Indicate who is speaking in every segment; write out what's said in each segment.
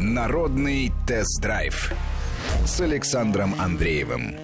Speaker 1: Народный тест-драйв с Александром Андреевым.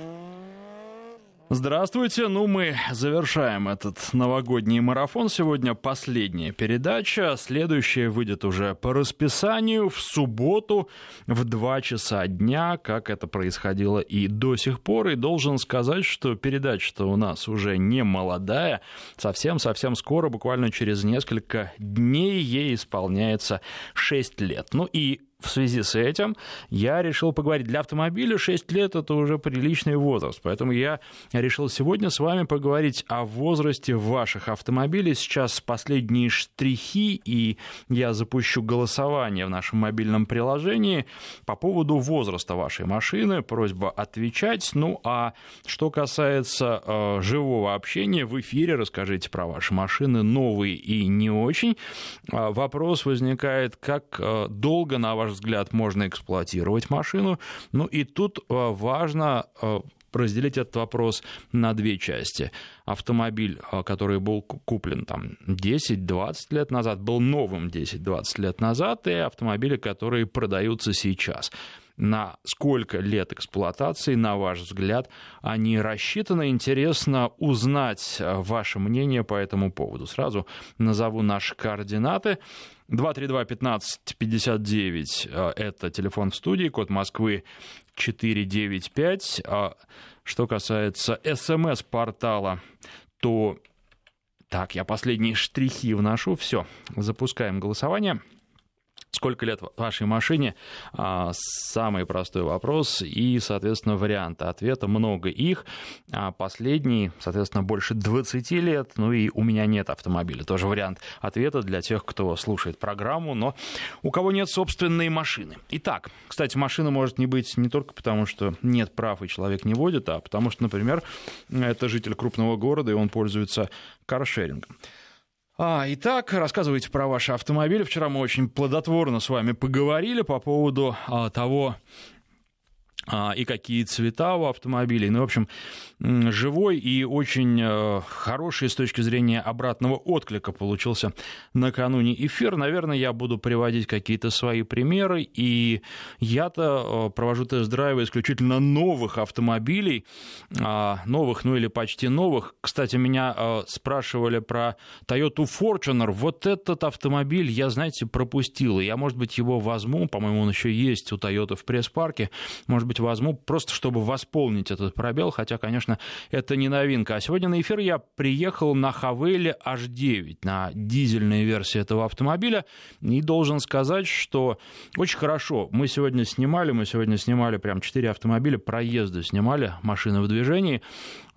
Speaker 2: Здравствуйте. Ну, мы завершаем этот новогодний марафон. Сегодня последняя передача. Следующая выйдет уже по расписанию в субботу в 2 часа дня, как это происходило и до сих пор. И должен сказать, что передача-то у нас уже не молодая. Совсем-совсем скоро, буквально через несколько дней, ей исполняется 6 лет. Ну и в связи с этим я решил поговорить. Для автомобиля 6 лет это уже приличный возраст, поэтому я решил сегодня с вами поговорить о возрасте ваших автомобилей. Сейчас последние штрихи, и я запущу голосование в нашем мобильном приложении по поводу возраста вашей машины. Просьба отвечать. Ну а что касается э, живого общения в эфире, расскажите про ваши машины, новые и не очень. Э, вопрос возникает, как э, долго, на ваш взгляд, можно эксплуатировать машину. Ну и тут э, важно э, разделить этот вопрос на две части. Автомобиль, э, который был куплен там 10-20 лет назад, был новым 10-20 лет назад, и автомобили, которые продаются сейчас на сколько лет эксплуатации, на ваш взгляд, они рассчитаны. Интересно узнать ваше мнение по этому поводу. Сразу назову наши координаты. 232-1559 э, – это телефон в студии, код Москвы 495. А что касается СМС-портала, то... Так, я последние штрихи вношу. Все, запускаем голосование сколько лет вашей машине? А, самый простой вопрос и, соответственно, варианты ответа. Много их. А последний, соответственно, больше 20 лет. Ну и у меня нет автомобиля. Тоже вариант ответа для тех, кто слушает программу, но у кого нет собственной машины. Итак, кстати, машина может не быть не только потому, что нет прав и человек не водит, а потому что, например, это житель крупного города, и он пользуется каршерингом. А, итак, рассказывайте про ваши автомобили. Вчера мы очень плодотворно с вами поговорили по поводу а, того, а, и какие цвета у автомобилей. Ну, в общем, живой и очень э, хороший с точки зрения обратного отклика получился накануне эфир. Наверное, я буду приводить какие-то свои примеры, и я-то э, провожу тест-драйвы исключительно новых автомобилей, а, новых, ну или почти новых. Кстати, меня э, спрашивали про Toyota Fortuner. Вот этот автомобиль я, знаете, пропустил, я, может быть, его возьму, по-моему, он еще есть у Toyota в пресс-парке, может быть, возьму, просто чтобы восполнить этот пробел, хотя, конечно, конечно, это не новинка. А сегодня на эфир я приехал на Хавейле H9, на дизельной версии этого автомобиля, и должен сказать, что очень хорошо. Мы сегодня снимали, мы сегодня снимали прям 4 автомобиля, проезды снимали, машины в движении.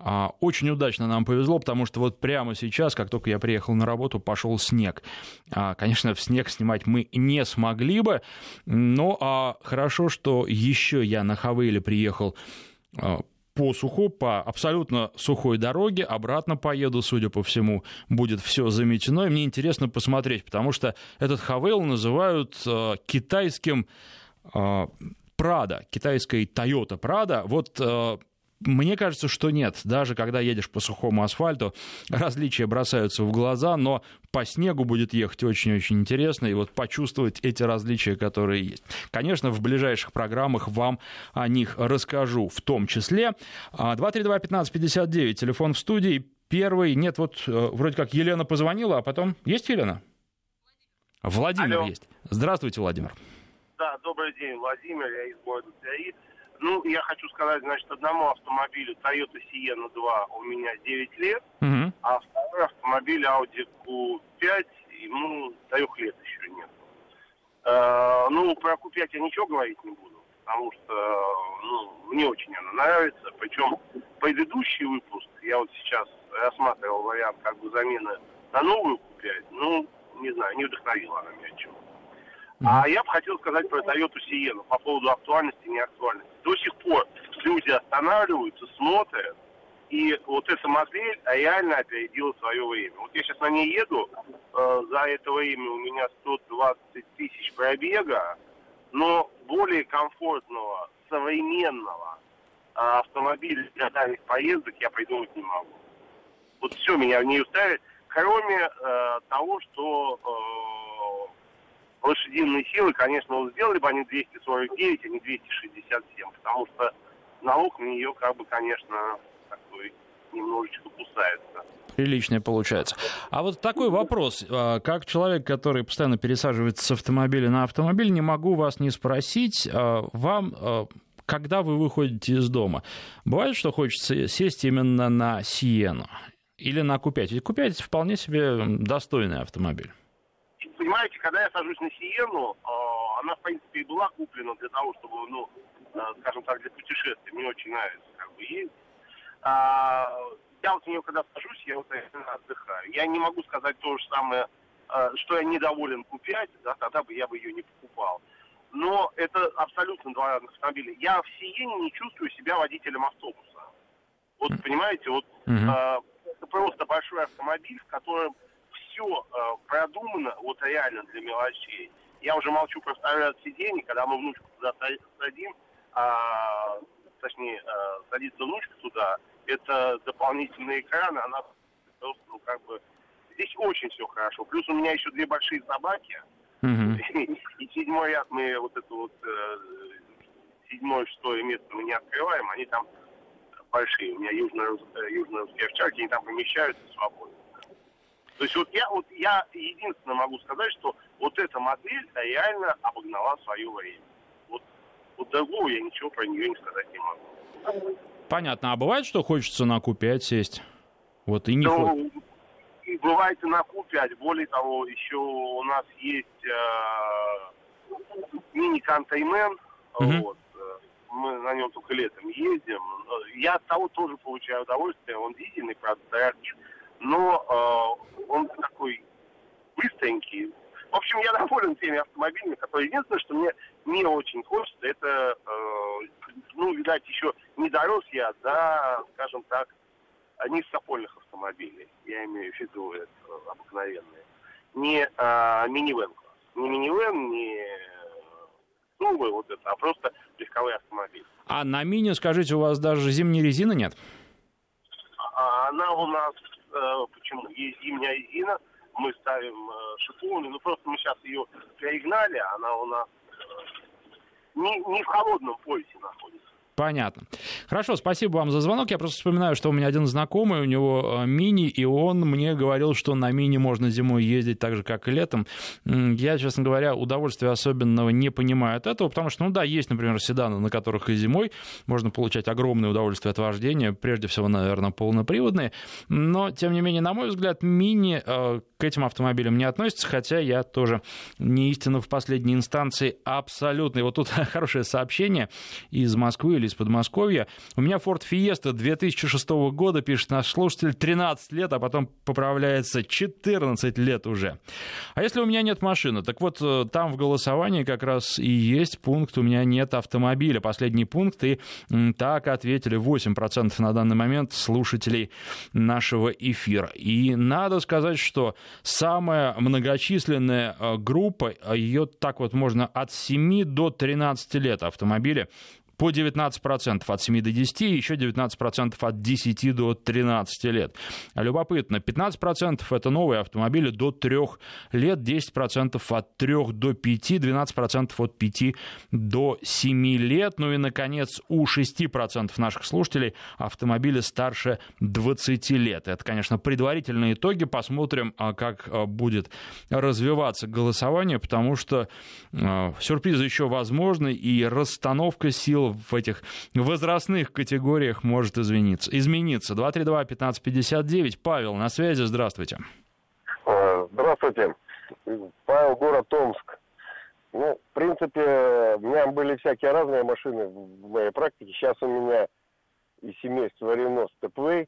Speaker 2: А, очень удачно нам повезло, потому что вот прямо сейчас, как только я приехал на работу, пошел снег. А, конечно, в снег снимать мы не смогли бы, но а, хорошо, что еще я на Хавейле приехал по суху, по абсолютно сухой дороге, обратно поеду, судя по всему, будет все заметено, и мне интересно посмотреть, потому что этот Хавейл называют э, китайским э, Прада, китайской Toyota Prada. Вот э, мне кажется, что нет. Даже когда едешь по сухому асфальту, различия бросаются в глаза, но по снегу будет ехать очень-очень интересно, и вот почувствовать эти различия, которые есть. Конечно, в ближайших программах вам о них расскажу в том числе. 232-1559, телефон в студии. Первый, нет, вот э, вроде как Елена позвонила, а потом... Есть Елена? Владимир Алло. есть. Здравствуйте, Владимир.
Speaker 3: Да, добрый день, Владимир, я из города Тверь. Ну, я хочу сказать, значит, одному автомобилю Toyota Sienna 2 у меня 9 лет, угу. а второй автомобиль Audi Q5, ему трех лет еще нет. Э, ну, про Q5 я ничего говорить не буду, потому что, ну, мне очень она нравится. Причем предыдущий выпуск, я вот сейчас рассматривал вариант как бы замены на новую Q5, ну, не знаю, не вдохновила она меня чего. А я бы хотел сказать про Toyota Sienna по поводу актуальности и неактуальности. До сих пор люди останавливаются, смотрят, и вот эта модель реально опередила свое время. Вот я сейчас на ней еду, э, за это время у меня 120 тысяч пробега, но более комфортного, современного э, автомобиля для дальних поездок я придумать не могу. Вот все меня в ней устраивает, кроме э, того, что э, лошадиные силы, конечно, вот сделали бы они 249, а не 267, потому что налог на нее, как бы, конечно, такой немножечко кусается.
Speaker 2: Приличная получается. А вот такой вопрос. А, как человек, который постоянно пересаживается с автомобиля на автомобиль, не могу вас не спросить, а, вам а, когда вы выходите из дома, бывает, что хочется сесть именно на Сиену или на Q5? Ведь Q5 вполне себе достойный автомобиль.
Speaker 3: Понимаете, когда я сажусь на Сиену, она, в принципе, и была куплена для того, чтобы, ну, скажем так, для путешествий. Мне очень нравится как бы ездить я вот в нее когда сажусь, я вот отдыхаю. Я не могу сказать то же самое, э, что я недоволен купять, да, тогда бы я бы ее не покупал. Но это абсолютно два разных автомобиля. Я в Сиене не чувствую себя водителем автобуса. Вот понимаете, вот э, это просто большой автомобиль, в котором все э, продумано, вот реально для мелочей. Я уже молчу про второй ряд сидений, когда мы внучку туда садим, а, точнее, э, садится внучка туда, это дополнительный экран, она просто, ну, как бы, здесь очень все хорошо. Плюс у меня еще две большие собаки, mm-hmm. и седьмой ряд мы вот это вот, э, седьмое, шестое место мы не открываем, они там большие. У меня южно-русские южно овчарки, они там помещаются свободно. То есть вот я, вот я единственное могу сказать, что вот эта модель реально обогнала свое время. Вот, вот другого я ничего про нее не сказать не могу.
Speaker 2: Понятно. А бывает, что хочется на Q5 сесть? Вот и не ну,
Speaker 3: Бывает и на Q5. Более того, еще у нас есть э, мини-контеймен. Угу. Вот. Мы на нем только летом ездим. Я от того тоже получаю удовольствие. Он дизельный, правда, дорогий, но э, он такой быстренький, в общем, я доволен теми автомобилями, которые... Единственное, что мне не очень хочется, это, э, ну, видать, еще не дорос я до, скажем так, низкопольных автомобилей. Я имею в виду это обыкновенные. Не э, минивэн Не минивэн, не новый вот это, а просто легковые автомобили.
Speaker 2: А на мини, скажите, у вас даже зимней резины нет?
Speaker 3: А, она у нас, почему? Есть зимняя резина, мы ставим э, шифоны, ну просто мы сейчас ее перегнали, она у нас э, не, не в холодном поясе находится.
Speaker 2: Понятно. Хорошо, спасибо вам за звонок. Я просто вспоминаю, что у меня один знакомый, у него э, мини, и он мне говорил, что на мини можно зимой ездить так же, как и летом. Я, честно говоря, удовольствия особенного не понимаю от этого, потому что, ну да, есть, например, седаны, на которых и зимой можно получать огромное удовольствие от вождения, прежде всего, наверное, полноприводные, но, тем не менее, на мой взгляд, мини э, к этим автомобилям не относится, хотя я тоже не истинно в последней инстанции абсолютно. И вот тут хорошее сообщение из Москвы или из Подмосковья. У меня Ford Fiesta 2006 года, пишет наш слушатель, 13 лет, а потом поправляется 14 лет уже. А если у меня нет машины? Так вот, э, там в голосовании как раз и есть пункт «У меня нет автомобиля». Последний пункт, и так ответили 8% на данный момент слушателей нашего эфира. И надо сказать, что самая многочисленная э, группа, э, ее так вот можно от 7 до 13 лет автомобиля по 19% от 7 до 10, и еще 19% от 10 до 13 лет. Любопытно, 15% это новые автомобили до 3 лет, 10% от 3 до 5, 12% от 5 до 7 лет. Ну и, наконец, у 6% наших слушателей автомобили старше 20 лет. Это, конечно, предварительные итоги. Посмотрим, а, как а, будет развиваться голосование, потому что а, сюрпризы еще возможны, и расстановка сил в этих возрастных категориях может измениться. измениться. 232-1559. Павел, на связи, здравствуйте.
Speaker 4: А, здравствуйте. Павел, город Томск. Ну, в принципе, у меня были всякие разные машины в моей практике. Сейчас у меня из семейства Рено Степвей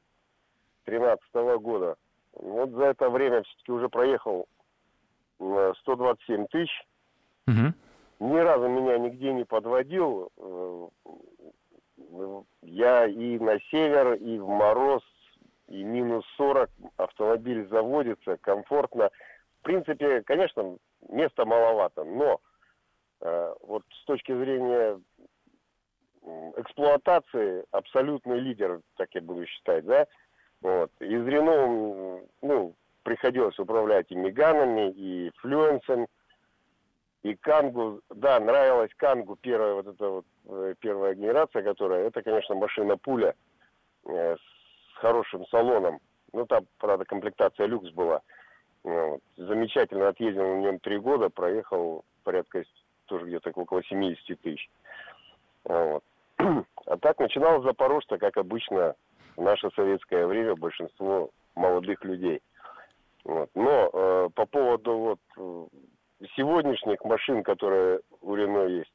Speaker 4: 13 года. Вот за это время все-таки уже проехал 127 тысяч. Угу ни разу меня нигде не подводил. Э, я и на север, и в мороз, и минус 40 автомобиль заводится комфортно. В принципе, конечно, места маловато, но э, вот с точки зрения эксплуатации абсолютный лидер, так я буду считать, да. Вот. Из Рено, ну, приходилось управлять и Меганами, и Флюенсом, И Кангу, да, нравилась Кангу, первая вот эта вот э, первая генерация, которая, это, конечно, машина-пуля э, с хорошим салоном. Ну, там, правда, комплектация люкс была. Вот. Замечательно отъездил на нем три года, проехал порядка тоже где-то около 70 тысяч. Вот. А так начинал Запорожца, как обычно, в наше советское время большинство молодых людей. Вот. Но э, по поводу вот э, сегодняшних машин, которые у Рено есть,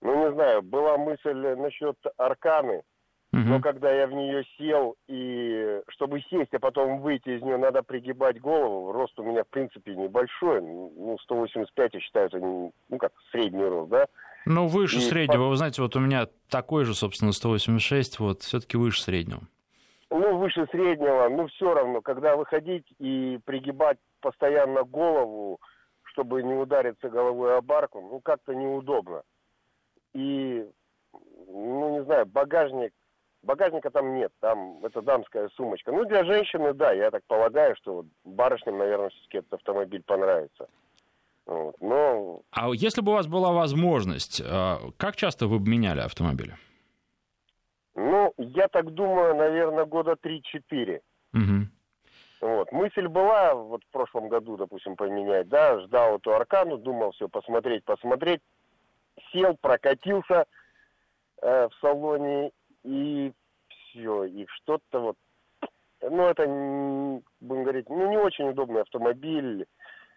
Speaker 4: ну не знаю, была мысль насчет Арканы, угу. но когда я в нее сел и чтобы сесть, а потом выйти из нее, надо пригибать голову. Рост у меня в принципе небольшой, ну 185 я считаю это ну как средний рост, да.
Speaker 2: Ну, выше и среднего. По... Вы знаете, вот у меня такой же, собственно, 186, вот все-таки выше среднего.
Speaker 4: Ну, выше среднего, ну, все равно, когда выходить и пригибать постоянно голову, чтобы не удариться головой об арку, ну, как-то неудобно. И, ну, не знаю, багажник, багажника там нет, там это дамская сумочка. Ну, для женщины, да, я так полагаю, что вот барышням, наверное, все-таки этот автомобиль понравится.
Speaker 2: Вот. Но... А если бы у вас была возможность, а, как часто вы бы меняли автомобили?
Speaker 4: Ну, я так думаю, наверное, года 3-4. Угу. Вот. Мысль была вот в прошлом году, допустим, поменять, да, ждал эту Аркану, думал все посмотреть, посмотреть, сел, прокатился э, в салоне и все, и что-то вот, ну это, будем говорить, ну не очень удобный автомобиль,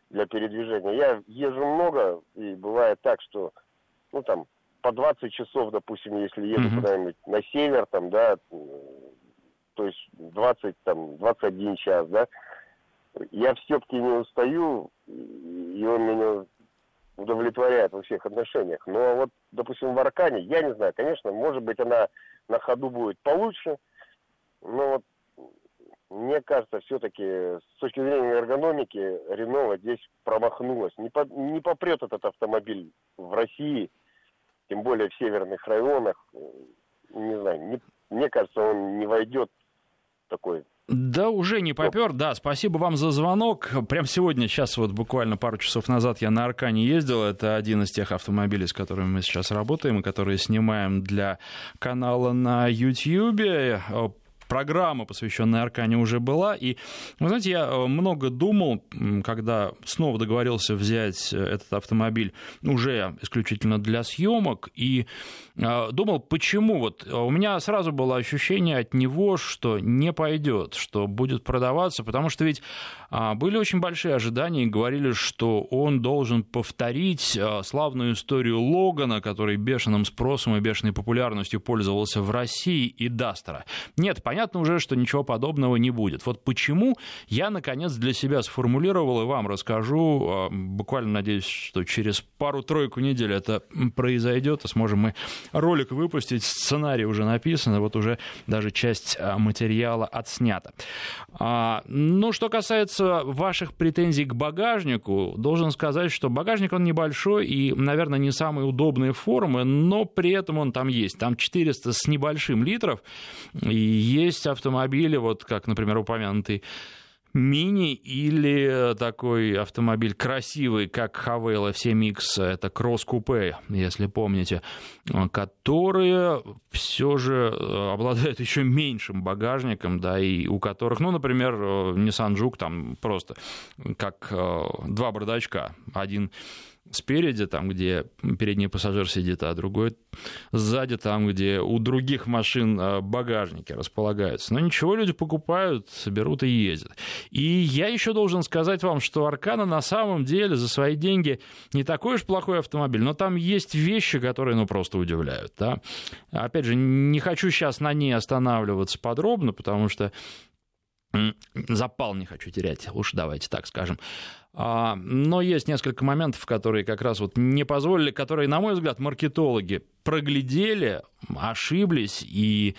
Speaker 4: для передвижения. Я езжу много, и бывает так, что, ну, там, по 20 часов, допустим, если еду mm-hmm. куда-нибудь на север, там, да, то есть 20, там, 21 час, да, я все-таки не устаю, и он меня удовлетворяет во всех отношениях. Но вот, допустим, в Аркане, я не знаю, конечно, может быть, она на ходу будет получше, но вот мне кажется, все-таки с точки зрения эргономики Рено здесь промахнулась. Не, по, не попрет этот автомобиль в России, тем более в северных районах. Не знаю, не, мне кажется, он не войдет такой
Speaker 2: да, уже не попер. Да, спасибо вам за звонок. Прям сегодня, сейчас вот буквально пару часов назад я на Аркане ездил. Это один из тех автомобилей, с которыми мы сейчас работаем и которые снимаем для канала на YouTube программа, посвященная Аркане, уже была. И, вы знаете, я э, много думал, когда снова договорился взять э, этот автомобиль уже исключительно для съемок, и э, думал, почему. Вот у меня сразу было ощущение от него, что не пойдет, что будет продаваться, потому что ведь были очень большие ожидания и говорили, что он должен повторить славную историю Логана, который бешеным спросом и бешеной популярностью пользовался в России, и Дастера. Нет, понятно, уже, что ничего подобного не будет. Вот почему я, наконец, для себя сформулировал и вам расскажу, а, буквально надеюсь, что через пару-тройку недель это произойдет, и сможем мы ролик выпустить, сценарий уже написан, вот уже даже часть а, материала отснята. А, ну, что касается ваших претензий к багажнику, должен сказать, что багажник, он небольшой и, наверное, не самые удобные формы, но при этом он там есть. Там 400 с небольшим литров, и есть автомобили, вот как, например, упомянутый Мини или такой автомобиль красивый, как Хавейл F7X, это кросс-купе, если помните, которые все же э, обладают еще меньшим багажником, да, и у которых, ну, например, э, Nissan Juke там просто как э, два бардачка, один спереди, там, где передний пассажир сидит, а другой сзади, там, где у других машин а, багажники располагаются. Но ничего, люди покупают, берут и ездят. И я еще должен сказать вам, что Аркана на самом деле за свои деньги не такой уж плохой автомобиль, но там есть вещи, которые, ну, просто удивляют, да. Опять же, не хочу сейчас на ней останавливаться подробно, потому что запал не хочу терять, уж давайте так скажем. А, но есть несколько моментов, которые как раз вот не позволили, которые, на мой взгляд, маркетологи проглядели, ошиблись, и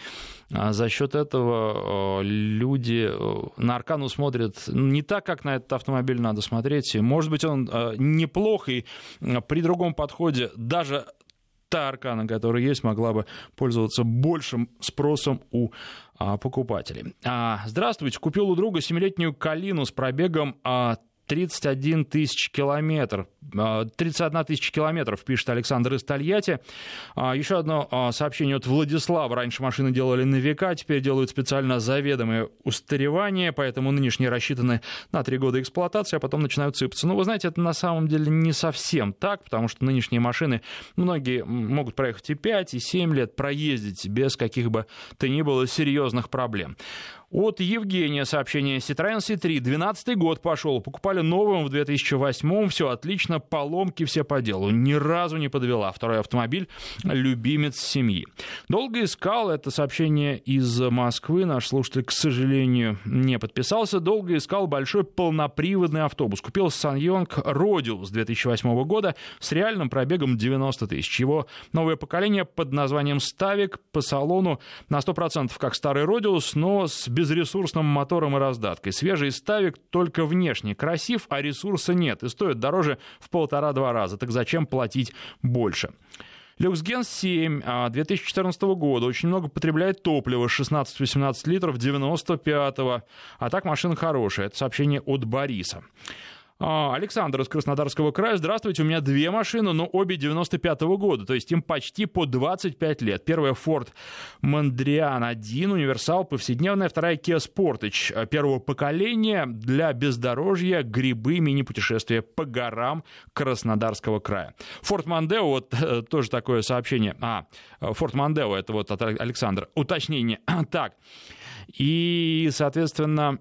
Speaker 2: а, за счет этого люди на Аркану смотрят не так, как на этот автомобиль надо смотреть. Может быть, он неплох, и при другом подходе даже та Аркана, которая есть, могла бы пользоваться большим спросом у покупателей. Здравствуйте, купил у друга семилетнюю Калину с пробегом 31 тысяч километров. 31 тысяча километров, пишет Александр из Тольятти. Еще одно сообщение от Владислава. Раньше машины делали на века, теперь делают специально заведомое устаревание, поэтому нынешние рассчитаны на три года эксплуатации, а потом начинают сыпаться. Но вы знаете, это на самом деле не совсем так, потому что нынешние машины, многие могут проехать и 5, и 7 лет, проездить без каких бы то ни было серьезных проблем. От Евгения сообщение. Citroёn C3, 12 год пошел. Покупали новым в 2008 все отлично, поломки все по делу. Ни разу не подвела. Второй автомобиль, любимец семьи. Долго искал это сообщение из Москвы. Наш слушатель, к сожалению, не подписался. Долго искал большой полноприводный автобус. Купил Саньонг Родиус 2008 года с реальным пробегом 90 тысяч. Его новое поколение под названием Ставик по салону на 100% как старый Родиус, но с безресурсным мотором и раздаткой. Свежий ставик только внешне красив, а ресурса нет и стоит дороже в полтора-два раза. Так зачем платить больше? Люксген 7 2014 года очень много потребляет топлива, 16-18 литров 95-го. А так машина хорошая. Это сообщение от Бориса. А, Александр из Краснодарского края. Здравствуйте, у меня две машины, но обе 95-го года, то есть им почти по 25 лет. Первая Ford Mondrian 1, универсал, повседневная. Вторая Kia Sportage а, первого поколения для бездорожья, грибы, мини-путешествия по горам Краснодарского края. Ford Mondeo, вот э, тоже такое сообщение. А, Ford Mondeo, это вот от Александра. Уточнение. Так, и, соответственно,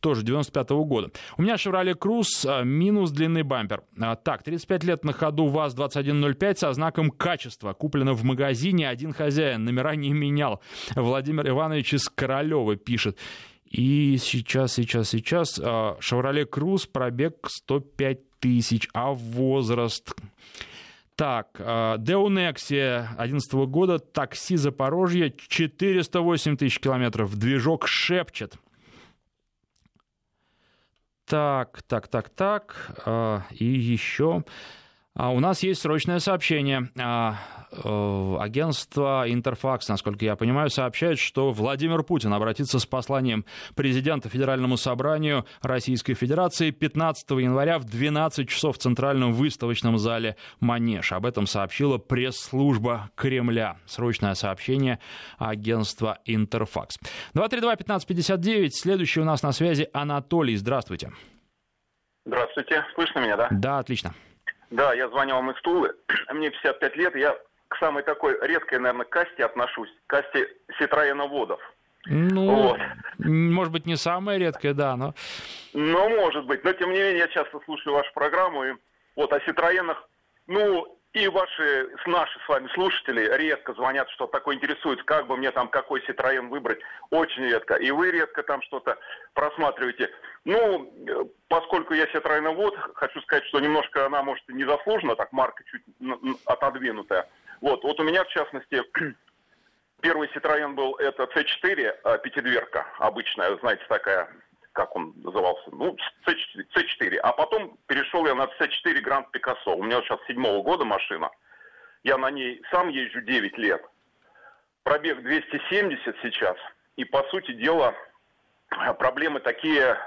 Speaker 2: тоже 95 -го года. У меня Chevrolet Cruze а, минус длинный бампер. А, так, 35 лет на ходу ВАЗ-2105 со знаком качества. Куплено в магазине, один хозяин, номера не менял. Владимир Иванович из Королева пишет. И сейчас, сейчас, сейчас а, Chevrolet Cruze пробег 105 тысяч, а возраст... Так, Деонексия 2011 года, такси Запорожье, 408 тысяч километров, движок шепчет. Так, так, так, так, а, и еще... А у нас есть срочное сообщение. А, э, агентство Интерфакс, насколько я понимаю, сообщает, что Владимир Путин обратится с посланием президента Федеральному собранию Российской Федерации 15 января в 12 часов в Центральном выставочном зале «Манеж». Об этом сообщила пресс-служба Кремля. Срочное сообщение агентства Интерфакс. 232-1559. Следующий у нас на связи Анатолий. Здравствуйте.
Speaker 5: Здравствуйте. Слышно меня, да?
Speaker 2: Да, отлично.
Speaker 5: Да, я звонил вам из Тулы. Мне 55 лет, я к самой такой редкой, наверное, касте отношусь. Касте Ситроеноводов.
Speaker 2: Ну, вот. может быть, не самая редкая, да, но...
Speaker 5: Ну, может быть. Но, тем не менее, я часто слушаю вашу программу, и вот о Ситроенах, ну, и ваши, наши с вами слушатели редко звонят, что такое интересуется, как бы мне там какой Citroёn выбрать, очень редко. И вы редко там что-то просматриваете. Ну, поскольку я вот, хочу сказать, что немножко она, может, и незаслуженно, так марка чуть отодвинутая. Вот, вот у меня, в частности, первый Citroёn был это C4, а, пятидверка обычная, знаете, такая как он назывался, ну, C4. А потом перешел я на C4 Grand Picasso. У меня сейчас седьмого года машина. Я на ней сам езжу 9 лет. Пробег 270 сейчас. И, по сути дела, проблемы такие...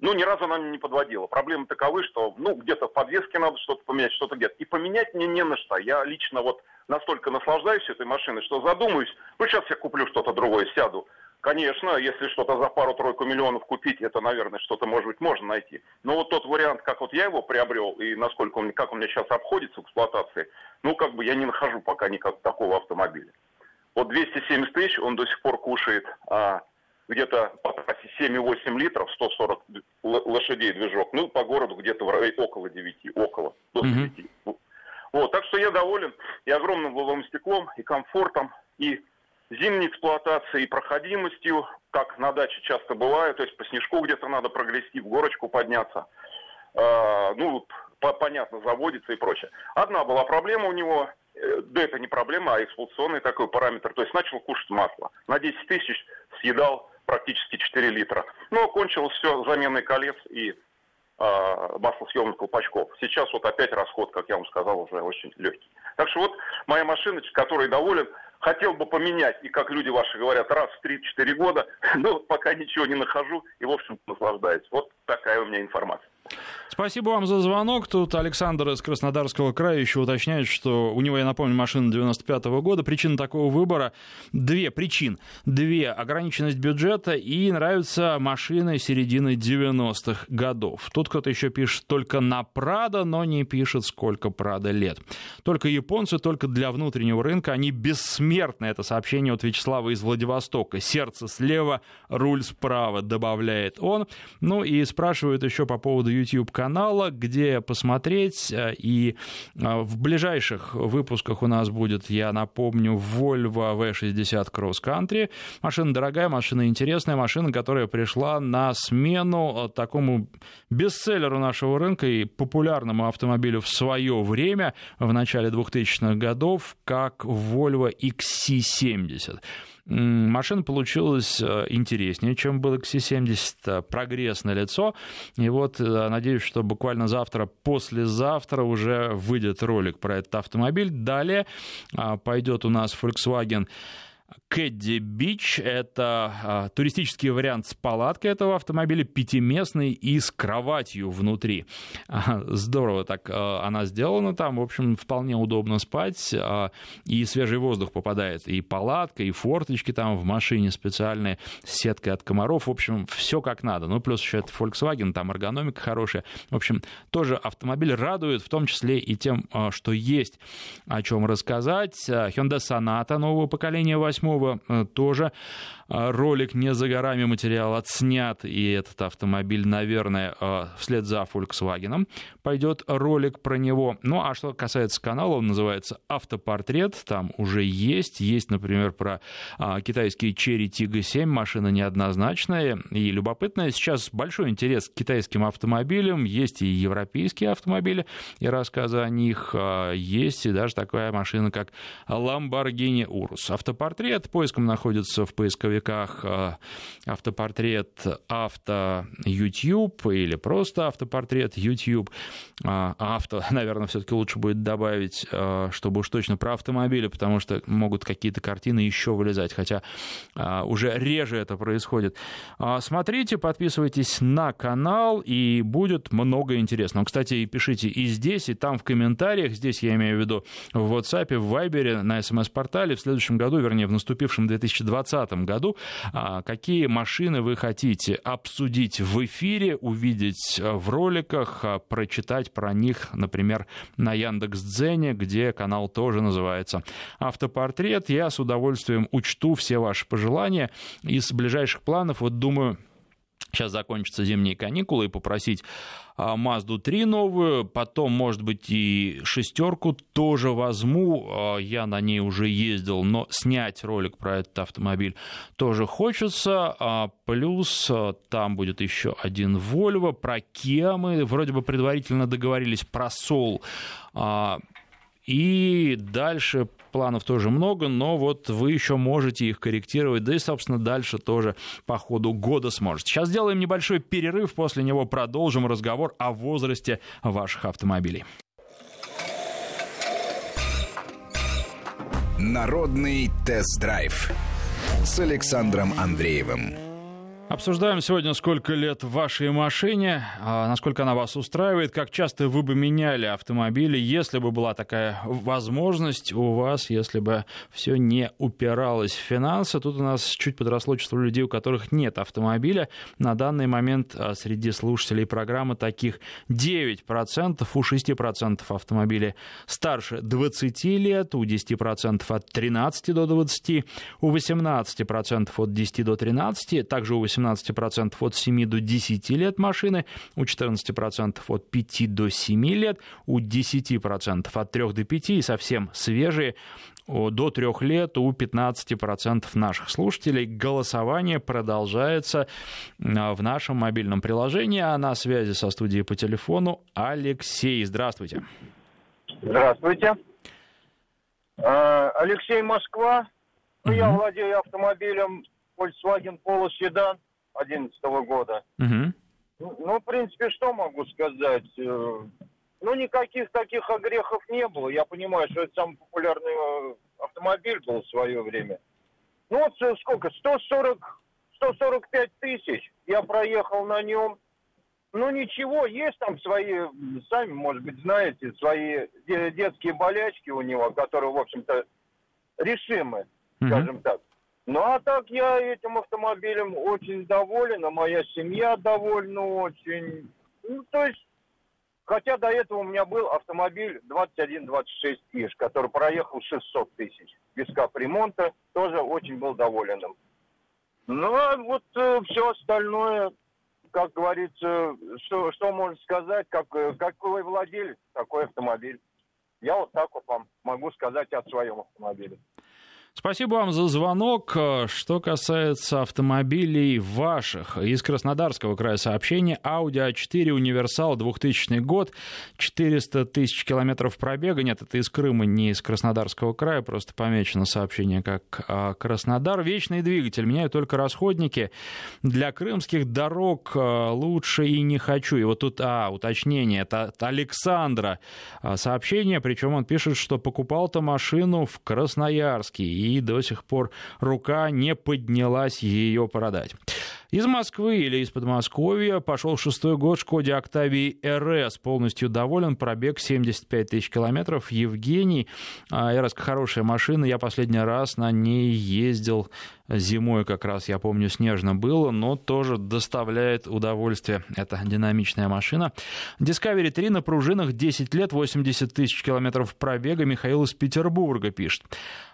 Speaker 5: Ну, ни разу она не подводила. Проблемы таковы, что, ну, где-то в подвеске надо что-то поменять, что-то где-то. И поменять мне не на что. Я лично вот настолько наслаждаюсь этой машиной, что задумаюсь, ну, сейчас я куплю что-то другое, сяду Конечно, если что-то за пару-тройку миллионов купить, это, наверное, что-то, может быть, можно найти. Но вот тот вариант, как вот я его приобрел, и насколько он, как он мне сейчас обходится в эксплуатации, ну, как бы я не нахожу пока никак такого автомобиля. Вот 270 тысяч он до сих пор кушает а, где-то по трассе 7,8 литров, 140 лошадей движок, ну, по городу где-то около 9, около, до 9. Mm-hmm. Вот, так что я доволен и огромным лобовым стеклом, и комфортом, и зимней эксплуатацией и проходимостью, как на даче часто бывает, то есть по снежку где-то надо прогрести, в горочку подняться. Э, ну, по, понятно, заводится и прочее. Одна была проблема у него, э, да это не проблема, а эксплуатационный такой параметр, то есть начал кушать масло. На 10 тысяч съедал практически 4 литра. Но кончилось все заменой колец и э, маслосъемных колпачков. Сейчас вот опять расход, как я вам сказал, уже очень легкий. Так что вот моя машина, которой доволен, хотел бы поменять, и как люди ваши говорят, раз в 3-4 года, но пока ничего не нахожу и, в общем наслаждаюсь. Вот такая у меня информация.
Speaker 2: Спасибо вам за звонок. Тут Александр из Краснодарского края еще уточняет, что у него, я напомню, машина 95 -го года. Причина такого выбора две причин. Две. Ограниченность бюджета и нравятся машины середины 90-х годов. Тут кто-то еще пишет только на Прада, но не пишет, сколько Прада лет. Только японцы, только для внутреннего рынка. Они бессмертны. Это сообщение от Вячеслава из Владивостока. Сердце слева, руль справа, добавляет он. Ну и спрашивает еще по поводу YouTube-канала, где посмотреть. Э, и э, в ближайших выпусках у нас будет, я напомню, Volvo V60 Cross Country. Машина дорогая, машина интересная, машина, которая пришла на смену э, такому бестселлеру нашего рынка и популярному автомобилю в свое время, в начале 2000-х годов, как Volvo XC70. Машина получилась э, интереснее, чем был XC70, прогресс на лицо. И вот э, надеюсь, что буквально завтра, послезавтра уже выйдет ролик про этот автомобиль. Далее а, пойдет у нас Volkswagen Кэдди Бич. Это а, туристический вариант с палаткой этого автомобиля, пятиместный и с кроватью внутри. Здорово так а, она сделана там. В общем, вполне удобно спать. А, и свежий воздух попадает. И палатка, и форточки там в машине специальные с сеткой от комаров. В общем, все как надо. Ну, плюс еще это Volkswagen, там эргономика хорошая. В общем, тоже автомобиль радует, в том числе и тем, что есть о чем рассказать. Hyundai Sonata нового поколения 8 восьмого э, тоже ролик не за горами, материал отснят, и этот автомобиль, наверное, а, вслед за Volkswagen пойдет ролик про него. Ну, а что касается канала, он называется «Автопортрет», там уже есть, есть, например, про а, китайский Cherry Tiggo 7, машина неоднозначная и любопытная. Сейчас большой интерес к китайским автомобилям, есть и европейские автомобили, и рассказы о них, есть и даже такая машина, как Lamborghini Urus. Автопортрет поиском находится в поисковике поисковиках э, автопортрет авто YouTube или просто автопортрет YouTube. А, авто, наверное, все-таки лучше будет добавить, э, чтобы уж точно про автомобили, потому что могут какие-то картины еще вылезать, хотя э, уже реже это происходит. А, смотрите, подписывайтесь на канал, и будет много интересного. Кстати, пишите и здесь, и там в комментариях, здесь я имею в виду в WhatsApp, в Viber, на смс-портале в следующем году, вернее, в наступившем 2020 году, году. А, какие машины вы хотите обсудить в эфире, увидеть э, в роликах, а, прочитать про них, например, на Яндекс.Дзене, где канал тоже называется «Автопортрет». Я с удовольствием учту все ваши пожелания. Из ближайших планов, вот думаю, сейчас закончатся зимние каникулы, и попросить Мазду 3 новую, потом, может быть, и шестерку тоже возьму, а, я на ней уже ездил, но снять ролик про этот автомобиль тоже хочется, а, плюс а, там будет еще один Volvo, про Kia мы вроде бы предварительно договорились, про Soul, и дальше планов тоже много, но вот вы еще можете их корректировать, да и, собственно, дальше тоже по ходу года сможете. Сейчас сделаем небольшой перерыв, после него продолжим разговор о возрасте ваших автомобилей.
Speaker 1: Народный тест-драйв с Александром Андреевым.
Speaker 2: Обсуждаем сегодня, сколько лет вашей машине, а насколько она вас устраивает, как часто вы бы меняли автомобили, если бы была такая возможность у вас, если бы все не упиралось в финансы. Тут у нас чуть подросло число людей, у которых нет автомобиля. На данный момент а, среди слушателей программы таких 9%, у 6% автомобилей старше 20 лет, у 10% от 13 до 20, у 18% от 10 до 13, также у 18% от 7 до 10 лет машины, у 14% от 5 до 7 лет, у 10% от 3 до 5 и совсем свежие до 3 лет у 15% наших слушателей. Голосование продолжается а, в нашем мобильном приложении, а на связи со студией по телефону Алексей. Здравствуйте.
Speaker 6: Здравствуйте. А, Алексей Москва. Угу. Я владею автомобилем Volkswagen Polo Sedan 2011 года. Угу. Ну, в принципе, что могу сказать? Э, Ну, никаких таких огрехов не было. Я понимаю, что это самый популярный э, автомобиль был в свое время. Ну, вот э, сколько? 140, 145 тысяч я проехал на нем. Ну, ничего, есть там свои, сами, может быть, знаете, свои детские болячки у него, которые, в общем-то, решимы, mm-hmm. скажем так. Ну, а так я этим автомобилем очень доволен, а моя семья довольна очень. Ну, то есть, хотя до этого у меня был автомобиль 2126 ИЖ, который проехал 600 тысяч без капремонта, тоже очень был доволен им. Ну, а вот э, все остальное, как говорится, что, что можно сказать, как, э, какой владелец, такой автомобиль. Я вот так вот вам могу сказать о своем автомобиле.
Speaker 2: Спасибо вам за звонок. Что касается автомобилей ваших, из Краснодарского края сообщение. Audi A4 Универсал 2000 год, 400 тысяч километров пробега. Нет, это из Крыма, не из Краснодарского края, просто помечено сообщение как а, Краснодар. Вечный двигатель, меняю только расходники. Для крымских дорог а, лучше и не хочу. И вот тут, а, уточнение, это от Александра а, сообщение, причем он пишет, что покупал-то машину в Красноярске и до сих пор рука не поднялась ее продать. Из Москвы или из Подмосковья пошел шестой год Шкоде Октавии РС. Полностью доволен. Пробег 75 тысяч километров. Евгений. А, РС хорошая машина. Я последний раз на ней ездил зимой как раз, я помню, снежно было, но тоже доставляет удовольствие. Это динамичная машина. Discovery 3 на пружинах 10 лет, 80 тысяч километров пробега. Михаил из Петербурга пишет.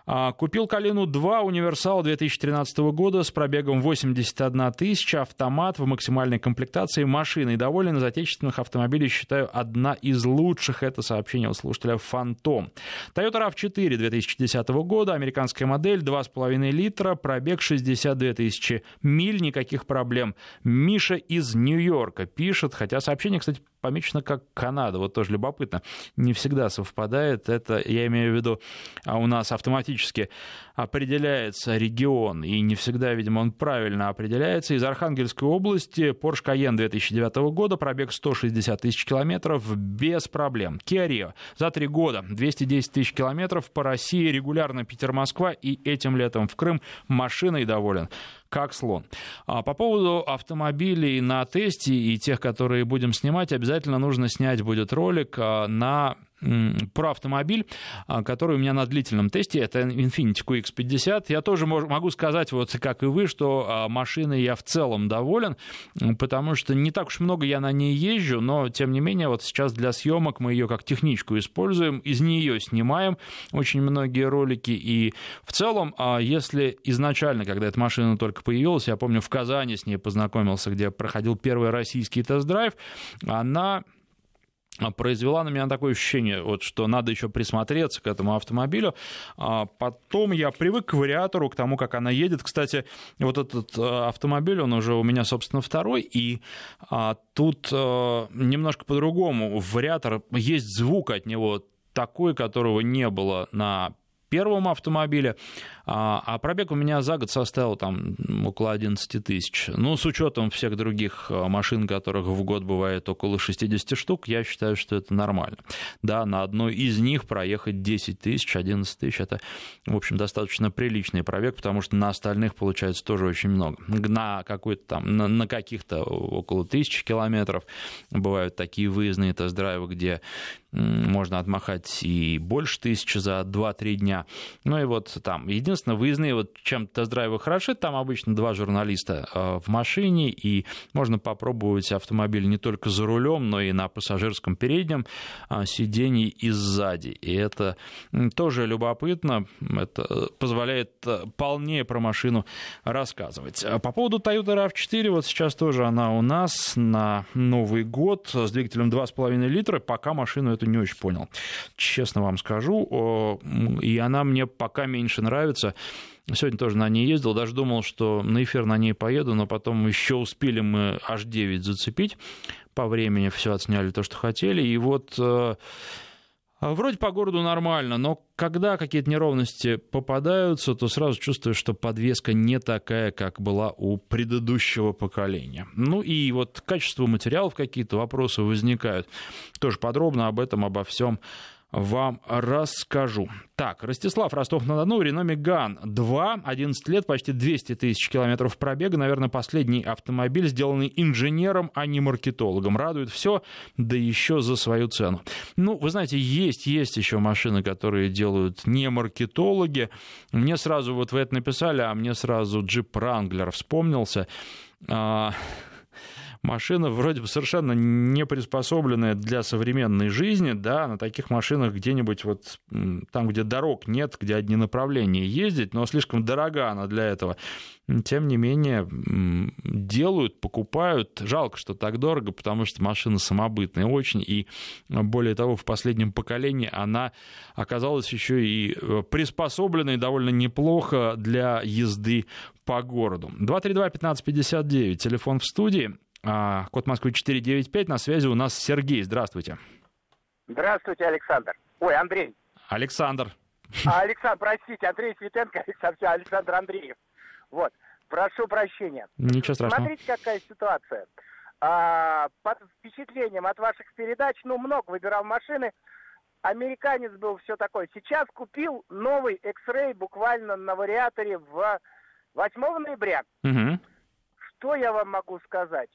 Speaker 2: А, купил Калину 2 универсал 2013 года с пробегом 81 тысяча, автомат в максимальной комплектации, машиной доволен. Из отечественных автомобилей считаю одна из лучших. Это сообщение у слушателя «Фантом». Toyota RAV4 2010 года, американская модель, 2,5 литра, пробег 62 тысячи миль, никаких проблем. Миша из Нью-Йорка пишет, хотя сообщение, кстати, помечено как Канада. Вот тоже любопытно. Не всегда совпадает. Это, я имею в виду, а у нас автоматически определяется регион, и не всегда, видимо, он правильно определяется. Из Архангельской области Porsche Cayenne 2009 года, пробег 160 тысяч километров без проблем. Kia Rio за три года 210 тысяч километров по России, регулярно Питер-Москва и этим летом в Крым машиной доволен как слон. А по поводу автомобилей на тесте и тех, которые будем снимать, обязательно нужно снять будет ролик а, на про автомобиль, а, который у меня на длительном тесте, это Infiniti QX50. Я тоже могу сказать, вот как и вы, что а, машиной я в целом доволен, потому что не так уж много я на ней езжу, но тем не менее вот сейчас для съемок мы ее как техничку используем, из нее снимаем очень многие ролики, и в целом, а, если изначально, когда эта машина только появилась, я помню, в Казани с ней познакомился, где проходил первый российский тест-драйв, она произвела на меня такое ощущение, вот, что надо еще присмотреться к этому автомобилю. А потом я привык к вариатору, к тому, как она едет. Кстати, вот этот э, автомобиль, он уже у меня, собственно, второй, и а, тут а, немножко по-другому. Вариатор, есть звук от него такой, которого не было на первом автомобиле. А, а пробег у меня за год составил там около 11 тысяч. Ну, с учетом всех других а, машин, которых в год бывает около 60 штук, я считаю, что это нормально. Да, на одной из них проехать 10 тысяч, 11 тысяч, это, в общем, достаточно приличный пробег, потому что на остальных получается тоже очень много. На какой-то там, на, на каких-то около тысячи километров бывают такие выездные тест-драйвы, где можно отмахать и больше тысячи за 2-3 дня. Ну и вот там, единственное, выездные, вот чем тест-драйвы хороши, там обычно два журналиста э, в машине, и можно попробовать автомобиль не только за рулем, но и на пассажирском переднем э, сидении и сзади. И это тоже любопытно, это позволяет э, полнее про машину рассказывать. А по поводу Toyota RAV4, вот сейчас тоже она у нас на Новый год с двигателем 2,5 литра, пока машину эту не очень понял. Честно вам скажу, и она мне пока меньше нравится, Сегодня тоже на ней ездил, даже думал, что на эфир на ней поеду, но потом еще успели мы аж 9 зацепить по времени, все отсняли то, что хотели. И вот э, вроде по городу нормально, но когда какие-то неровности попадаются, то сразу чувствуешь, что подвеска не такая, как была у предыдущего поколения. Ну и вот качество материалов какие-то вопросы возникают. Тоже подробно об этом, обо всем вам расскажу. Так, Ростислав, Ростов-на-Дону, Рено Меган 2, 11 лет, почти 200 тысяч километров пробега. Наверное, последний автомобиль, сделанный инженером, а не маркетологом. Радует все, да еще за свою цену. Ну, вы знаете, есть, есть еще машины, которые делают не маркетологи. Мне сразу, вот вы это написали, а мне сразу джип Wrangler вспомнился а, машина вроде бы совершенно не приспособленная для современной жизни, да, на таких машинах где-нибудь вот там, где дорог нет, где одни направления ездить, но слишком дорога она для этого. Тем не менее, делают, покупают. Жалко, что так дорого, потому что машина самобытная очень, и более того, в последнем поколении она оказалась еще и э, приспособленной довольно неплохо для езды по городу. 232-1559, телефон в студии. А, код Москвы 495. На связи у нас Сергей. Здравствуйте.
Speaker 7: Здравствуйте, Александр. Ой, Андрей.
Speaker 2: Александр.
Speaker 7: А, Александр, простите, Андрей Светенко, Александр, Александр Андреев. Вот, прошу прощения.
Speaker 2: Ничего страшного.
Speaker 7: Смотрите, какая ситуация. А, под впечатлением от ваших передач, ну, много выбирал машины. Американец был все такое. Сейчас купил новый X-Ray буквально на вариаторе в 8 ноября. Угу. Что я вам могу сказать?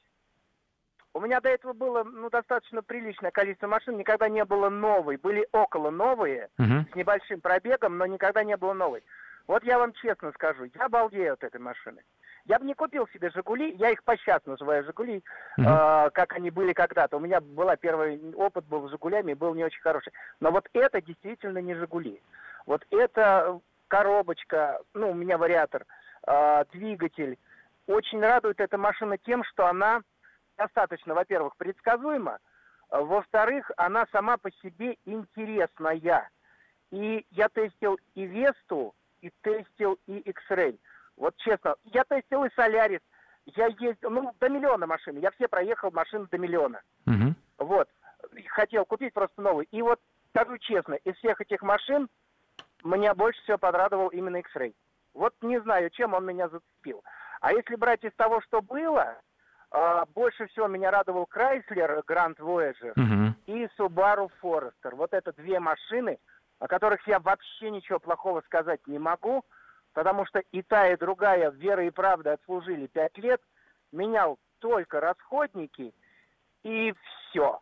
Speaker 7: У меня до этого было ну, достаточно приличное количество машин, никогда не было новой. Были около новые, uh-huh. с небольшим пробегом, но никогда не было новой. Вот я вам честно скажу, я балдею от этой машины. Я бы не купил себе «Жигули», я их по сейчас называю «Жигули», uh-huh. э, как они были когда-то. У меня была первый опыт был с «Жигулями», был не очень хороший. Но вот это действительно не «Жигули». Вот это коробочка, ну, у меня вариатор, э, двигатель. Очень радует эта машина тем, что она достаточно, во-первых, предсказуема, а, во-вторых, она сама по себе интересная. И я тестил и Весту, и тестил и X-Ray. Вот честно, я тестил и Солярис. Я ездил, ну, до миллиона машин. Я все проехал машины до миллиона. Угу. Вот. Хотел купить просто новый. И вот, скажу честно, из всех этих машин меня больше всего подрадовал именно X-Ray. Вот не знаю, чем он меня зацепил. А если брать из того, что было, больше всего меня радовал Chrysler Grand Voyager uh-huh. и Subaru Forester. Вот это две машины, о которых я вообще ничего плохого сказать не могу, потому что и та, и другая вера и правда отслужили пять лет, менял только расходники, и все.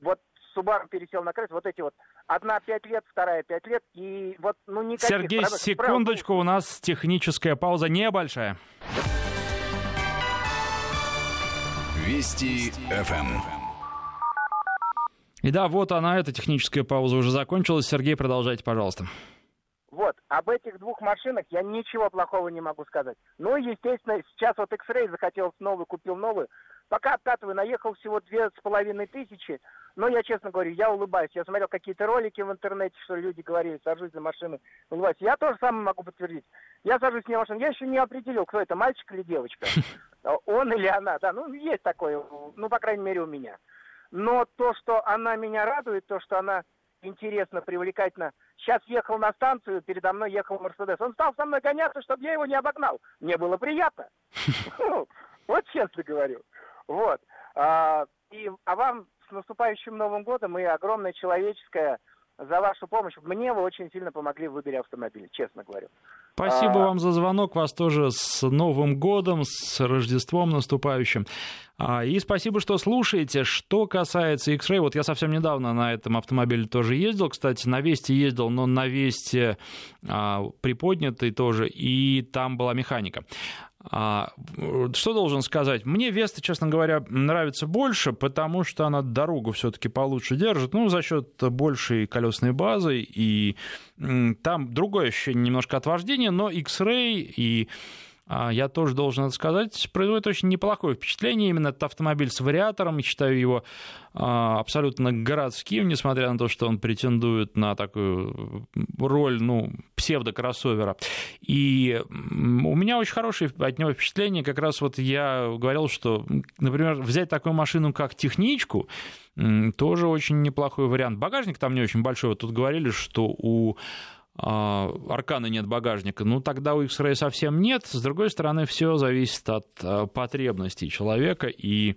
Speaker 7: Вот Subaru пересел на Chrysler, вот эти вот Одна пять лет, вторая пять лет, и вот, ну, никаких...
Speaker 2: Сергей, проблем. секундочку, у нас техническая пауза небольшая.
Speaker 1: Вести ФМ.
Speaker 2: И да, вот она, эта техническая пауза уже закончилась. Сергей, продолжайте, пожалуйста.
Speaker 7: Вот, об этих двух машинах я ничего плохого не могу сказать. Ну, естественно, сейчас вот X-Ray захотел новый, купил новую. Пока откатываю, наехал всего две с половиной тысячи. Но я честно говорю, я улыбаюсь. Я смотрел какие-то ролики в интернете, что люди говорили, сажусь за машину, улыбаюсь. Я тоже самое могу подтвердить. Я сажусь на машину. Я еще не определил, кто это, мальчик или девочка. Он или она, да. Ну, есть такое, ну, по крайней мере, у меня. Но то, что она меня радует, то, что она интересно, привлекательно. Сейчас ехал на станцию, передо мной ехал Мерседес. Он стал со мной гоняться, чтобы я его не обогнал. Мне было приятно. Вот честно говорю. Вот. А, и, а вам с наступающим Новым годом и огромное человеческое за вашу помощь. Мне вы очень сильно помогли в выборе автомобиля, честно говорю.
Speaker 2: Спасибо а... вам за звонок, вас тоже с Новым годом, с Рождеством наступающим. А, и спасибо, что слушаете. Что касается X-Ray, вот я совсем недавно на этом автомобиле тоже ездил, кстати, на Весте ездил, но на Весте а, приподнятый тоже, и там была механика. А, что должен сказать? Мне Веста, честно говоря, нравится больше, потому что она дорогу все-таки получше держит, ну, за счет большей колесной базы, и там другое ощущение немножко от вождения, но X-Ray и я тоже должен это сказать, производит очень неплохое впечатление. Именно этот автомобиль с вариатором, считаю его а, абсолютно городским, несмотря на то, что он претендует на такую роль, ну, псевдокроссовера. И у меня очень хорошее от него впечатление. Как раз вот я говорил, что, например, взять такую машину, как техничку, тоже очень неплохой вариант. Багажник там не очень большой. Вот тут говорили, что у а, Аркана нет багажника, ну тогда у X-Ray совсем нет. С другой стороны, все зависит от а, потребностей человека, и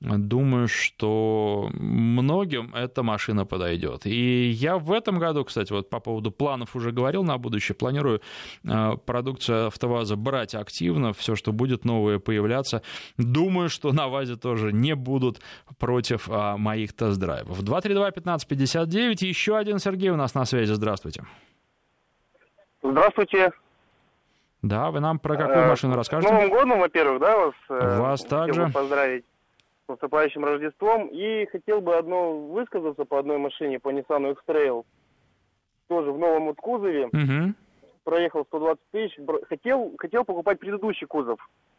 Speaker 2: думаю, что многим эта машина подойдет. И я в этом году, кстати, вот по поводу планов уже говорил на будущее, планирую а, продукцию АвтоВАЗа брать активно, все, что будет новое появляться. Думаю, что на ВАЗе тоже не будут против моих тест-драйвов. 232-1559, еще один Сергей у нас на связи, здравствуйте.
Speaker 8: Здравствуйте.
Speaker 2: Да, вы нам про какую э, машину расскажете?
Speaker 8: С Новым годом, во-первых, да, вас,
Speaker 2: э, вас также.
Speaker 8: поздравить с наступающим Рождеством. И хотел бы одно высказаться по одной машине, по Nissan X-Trail. Тоже в новом вот кузове. Угу. Проехал 120 тысяч. Хотел, хотел покупать предыдущий кузов.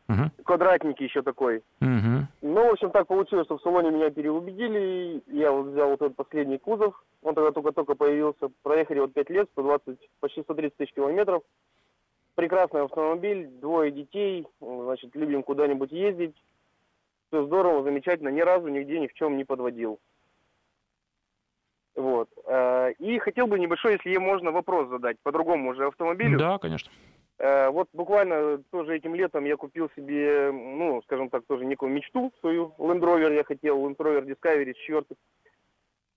Speaker 8: Угу. Квадратники еще такой. Угу. Ну, в общем, так получилось, что в салоне меня переубедили. Я вот взял вот этот последний кузов. Он тогда только-только появился. Проехали вот 5 лет, 120, почти 130 тысяч километров. Прекрасный автомобиль, двое детей. Значит, любим куда-нибудь ездить. Все здорово, замечательно. Ни разу нигде ни в чем не подводил. Вот. Э, и хотел бы небольшой, если можно, вопрос задать по другому уже автомобилю.
Speaker 2: Да, конечно.
Speaker 8: Э, вот буквально тоже этим летом я купил себе, ну, скажем так, тоже некую мечту свою. Land Rover я хотел, Land Rover Discovery 4.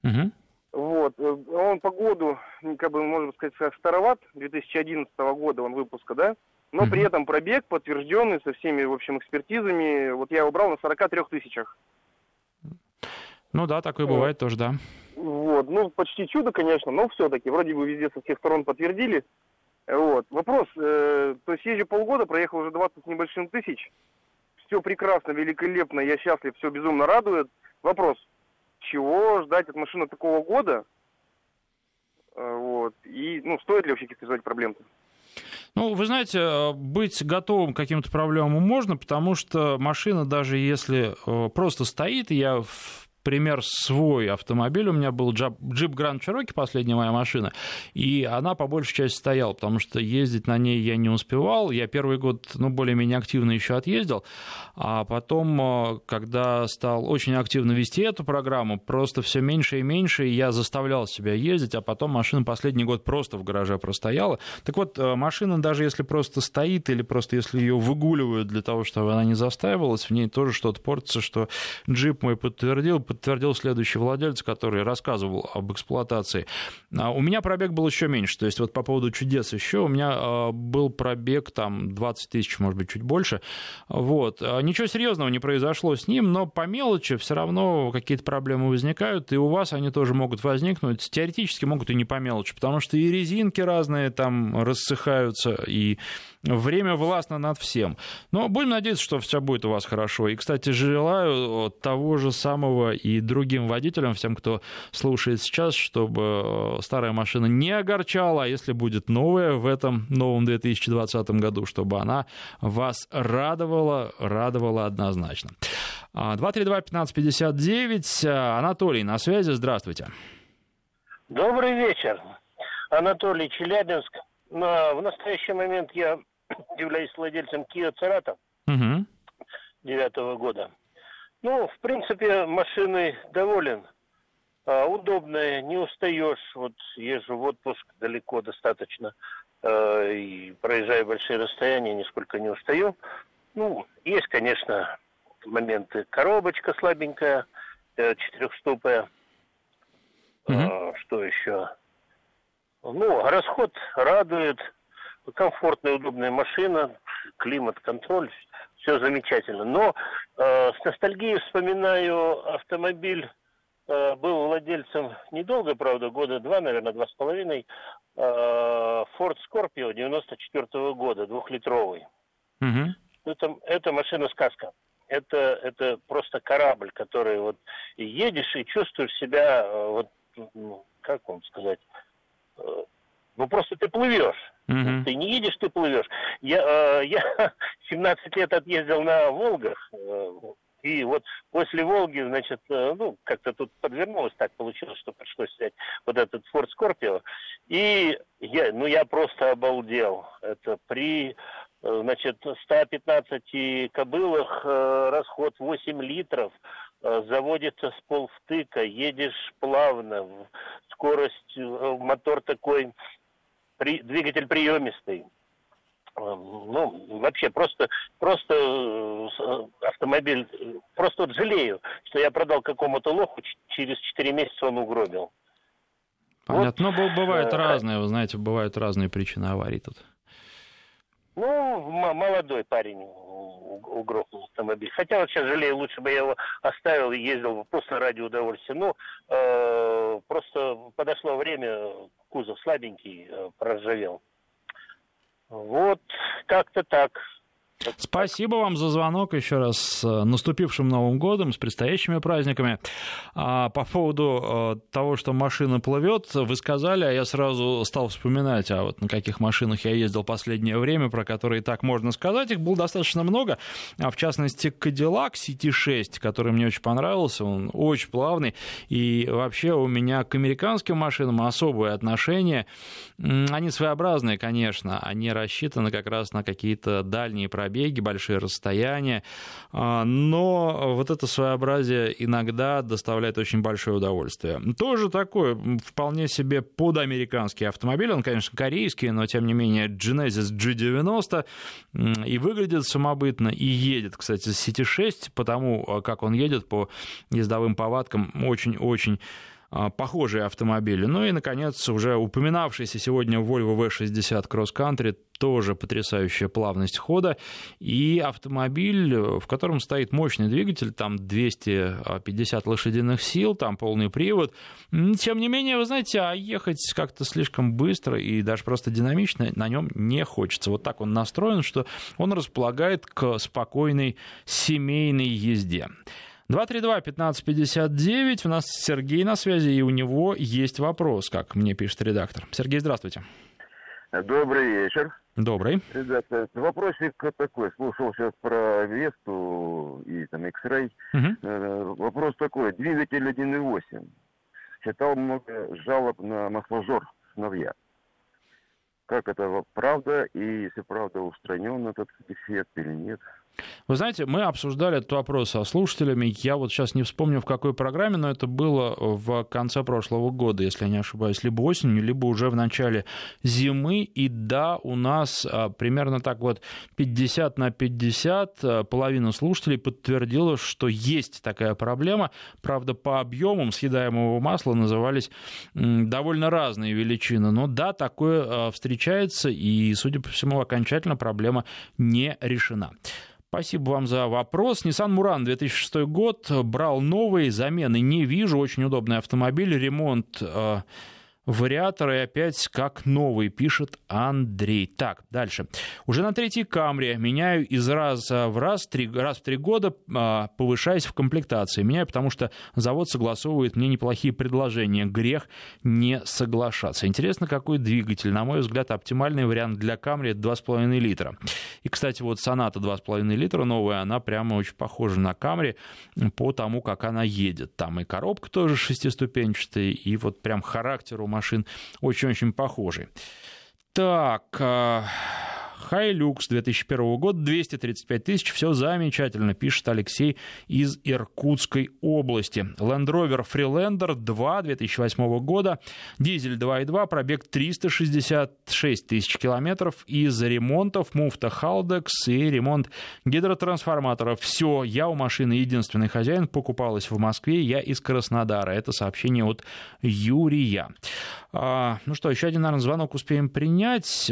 Speaker 8: Угу. Вот. Э, он по году, как бы, можно сказать, староват, 2011 года он выпуска, да? Но угу. при этом пробег подтвержденный со всеми, в общем, экспертизами. Вот я убрал на 43 тысячах.
Speaker 2: Ну да, такое вот. бывает тоже, да.
Speaker 8: Вот, ну, почти чудо, конечно, но все-таки, вроде бы везде со всех сторон подтвердили. Вот. Вопрос, э, то есть езжу полгода, проехал уже 20 с небольшим тысяч. Все прекрасно, великолепно, я счастлив, все безумно радует. Вопрос, чего ждать от машины такого года? Э, вот. И, ну, стоит ли вообще каких-то проблем-то?
Speaker 2: Ну, вы знаете, быть готовым к каким-то проблемам можно, потому что машина, даже если э, просто стоит, я пример свой автомобиль. У меня был джип, джип Grand Cherokee, последняя моя машина, и она по большей части стояла, потому что ездить на ней я не успевал. Я первый год, ну, более-менее активно еще отъездил, а потом, э, когда стал очень активно вести эту программу, просто все меньше и меньше я заставлял себя ездить, а потом машина последний год просто в гараже простояла. Так вот, э, машина, даже если просто стоит или просто если ее выгуливают для того, чтобы она не застаивалась, в ней тоже что-то портится, что джип мой подтвердил, подтвердил следующий владелец, который рассказывал об эксплуатации. А, у меня пробег был еще меньше, то есть вот по поводу чудес еще, у меня а, был пробег там 20 тысяч, может быть, чуть больше. Вот. А, ничего серьезного не произошло с ним, но по мелочи все равно какие-то проблемы возникают, и у вас они тоже могут возникнуть. Теоретически могут и не по мелочи, потому что и резинки разные там рассыхаются, и время властно над всем. Но будем надеяться, что все будет у вас хорошо. И, кстати, желаю того же самого и другим водителям, всем, кто слушает сейчас, чтобы э, старая машина не огорчала, а если будет новая в этом новом 2020 году, чтобы она вас радовала, радовала однозначно. 232-1559. А, Анатолий на связи. Здравствуйте.
Speaker 9: Добрый вечер. Анатолий Челябинск. В настоящий момент я являюсь владельцем Kia Cerato девятого года. Ну, в принципе, машиной доволен. А, удобная, не устаешь. Вот езжу в отпуск далеко достаточно. А, и проезжаю большие расстояния, нисколько не устаю. Ну, есть, конечно, моменты. Коробочка слабенькая, э, четырехступая. Mm-hmm. А, что еще? Ну, расход радует комфортная, удобная машина, климат-контроль, все замечательно. Но э, с ностальгией вспоминаю автомобиль, э, был владельцем недолго, правда, года два, наверное, два с половиной, э, Ford Scorpio 94 -го года, двухлитровый. Угу. Это, это машина-сказка. Это, это просто корабль, который вот едешь и чувствуешь себя, э, вот, как вам сказать, ну просто ты плывешь. Mm-hmm. Ты не едешь, ты плывешь. Я, э, я 17 лет отъездил на Волгах. Э, и вот после Волги, значит, э, ну, как-то тут подвернулось, так получилось, что пришлось взять вот этот Ford Scorpio. И я, ну, я просто обалдел. Это при, э, значит, 115 кобылах э, расход 8 литров, э, заводится с полвтыка, едешь плавно, скорость, э, мотор такой, при, двигатель приемистый. Ну, вообще, просто, просто автомобиль, просто вот жалею, что я продал какому-то лоху, через 4 месяца он угробил.
Speaker 2: Понятно. Вот, Но бывают э, разные, вы знаете, бывают разные причины аварий тут.
Speaker 9: Ну, молодой парень угрохнул автомобиль. Хотя вот сейчас жалею, лучше бы я его оставил и ездил просто ради удовольствия. Ну, э, просто подошло время, кузов слабенький, э, проржавел. Вот, как-то так.
Speaker 2: Спасибо вам за звонок еще раз с э, наступившим Новым годом, с предстоящими праздниками. А по поводу э, того, что машина плывет, вы сказали, а я сразу стал вспоминать, а вот на каких машинах я ездил последнее время, про которые так можно сказать. Их было достаточно много, а в частности Cadillac CT6, который мне очень понравился, он очень плавный, и вообще у меня к американским машинам особое отношение. Они своеобразные, конечно, они рассчитаны как раз на какие-то дальние пробеги, пробеги, большие расстояния, а, но вот это своеобразие иногда доставляет очень большое удовольствие. Тоже такой вполне себе подамериканский автомобиль, он, конечно, корейский, но тем не менее Genesis G90 и выглядит самобытно, и едет, кстати, с City 6, потому а, как он едет по ездовым повадкам, очень-очень похожие автомобили. Ну и, наконец, уже упоминавшийся сегодня Volvo V60 Cross Country, тоже потрясающая плавность хода, и автомобиль, в котором стоит мощный двигатель, там 250 лошадиных сил, там полный привод. Тем не менее, вы знаете, а ехать как-то слишком быстро и даже просто динамично на нем не хочется. Вот так он настроен, что он располагает к спокойной семейной езде. 232-1559, у нас Сергей на связи, и у него есть вопрос, как мне пишет редактор. Сергей, здравствуйте.
Speaker 10: Добрый вечер.
Speaker 2: Добрый.
Speaker 10: Ребята, вопросик такой. Слушал сейчас про Весту и там X-Ray. Угу. Вопрос такой. Двигатель 1.8. Читал много жалоб на масложор сыновья. Как это правда? И если правда устранен этот дефект или нет?
Speaker 2: Вы знаете, мы обсуждали этот вопрос со слушателями. Я вот сейчас не вспомню, в какой программе, но это было в конце прошлого года, если я не ошибаюсь, либо осенью, либо уже в начале зимы. И да, у нас а, примерно так вот 50 на 50 а, половина слушателей подтвердила, что есть такая проблема. Правда, по объемам съедаемого масла назывались довольно разные величины. Но да, такое а, встречается, и, судя по всему, окончательно проблема не решена. Спасибо вам за вопрос. Nissan Murano 2006 год. Брал новый, замены не вижу. Очень удобный автомобиль. Ремонт э, Вариатор и опять как новый, пишет Андрей. Так, дальше. Уже на третьей камре меняю из раза в раз, три, раз в три года, а, повышаясь в комплектации. Меняю, потому что завод согласовывает мне неплохие предложения. Грех не соглашаться. Интересно, какой двигатель. На мой взгляд, оптимальный вариант для камри 2,5 литра. И, кстати, вот Соната 2,5 литра новая, она прямо очень похожа на камри по тому, как она едет. Там и коробка тоже шестиступенчатая, и вот прям характер у машины машин очень-очень похожий. Так, а, Хайлюкс 2001 года, 235 тысяч, все замечательно, пишет Алексей из Иркутской области. Land Rover Freelander 2 2008 года, дизель 2.2, пробег 366 тысяч километров, из ремонтов муфта Халдекс и ремонт гидротрансформаторов. Все, я у машины единственный хозяин, покупалась в Москве, я из Краснодара. Это сообщение от Юрия. А, ну что, еще один, наверное, звонок успеем принять.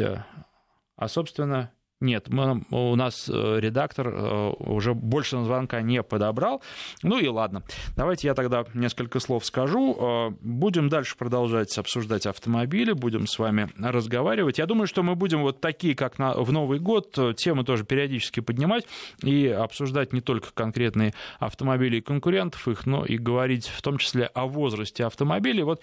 Speaker 2: А, собственно, нет, мы, у нас э, редактор э, уже больше на звонка не подобрал. Ну и ладно. Давайте я тогда несколько слов скажу. Э, будем дальше продолжать обсуждать автомобили, будем с вами разговаривать. Я думаю, что мы будем вот такие, как на, в Новый год, темы тоже периодически поднимать и обсуждать не только конкретные автомобили и конкурентов их, но и говорить в том числе о возрасте автомобилей. Вот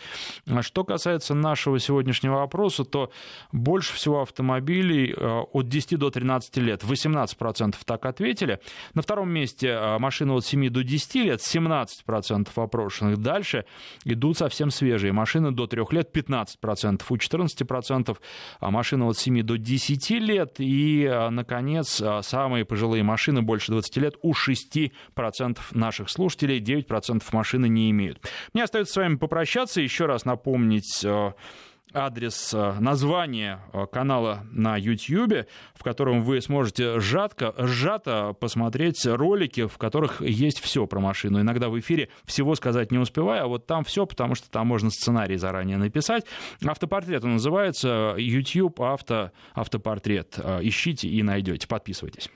Speaker 2: что касается нашего сегодняшнего вопроса, то больше всего автомобилей от 10 до до 13 лет 18% так ответили. На втором месте машины от 7 до 10 лет 17% опрошенных. Дальше идут совсем свежие. Машины до 3 лет 15%, у 14% машины от 7 до 10 лет. И, наконец, самые пожилые машины больше 20 лет у 6% наших слушателей, 9% машины не имеют. Мне остается с вами попрощаться, еще раз напомнить адрес, э, название э, канала на YouTube, в котором вы сможете сжатко, сжато посмотреть ролики, в которых есть все про машину. Иногда в эфире всего сказать не успеваю, а вот там все, потому что там можно сценарий заранее написать. Автопортрет он называется YouTube авто, автопортрет. Ищите и найдете. Подписывайтесь.